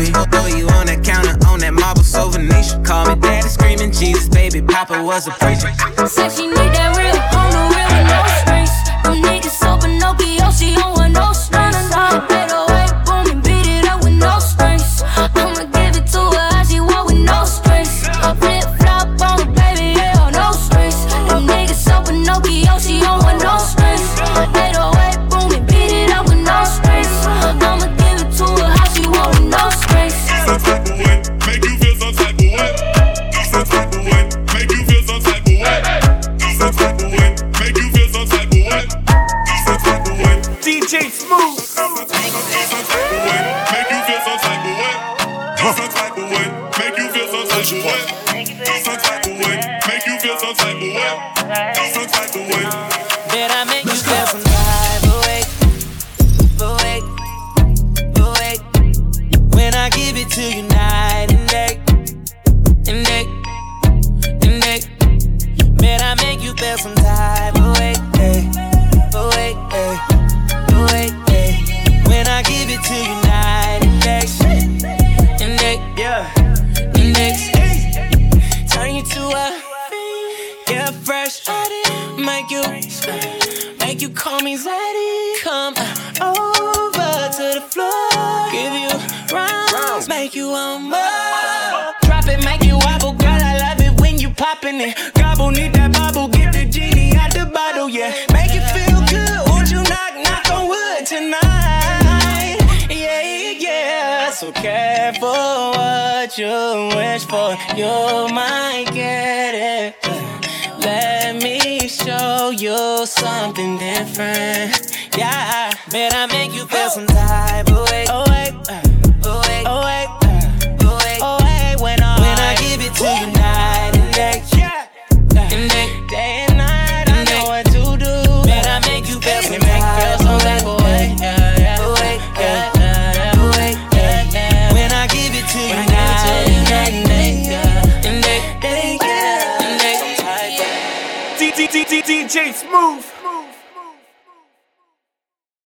baby. Throw you on that counter, on that marble so Venetian. Call me daddy, screaming Jesus, baby. Papa was a preacher. Said she need that real, on the real, no streets. Them niggas open, no PO, she on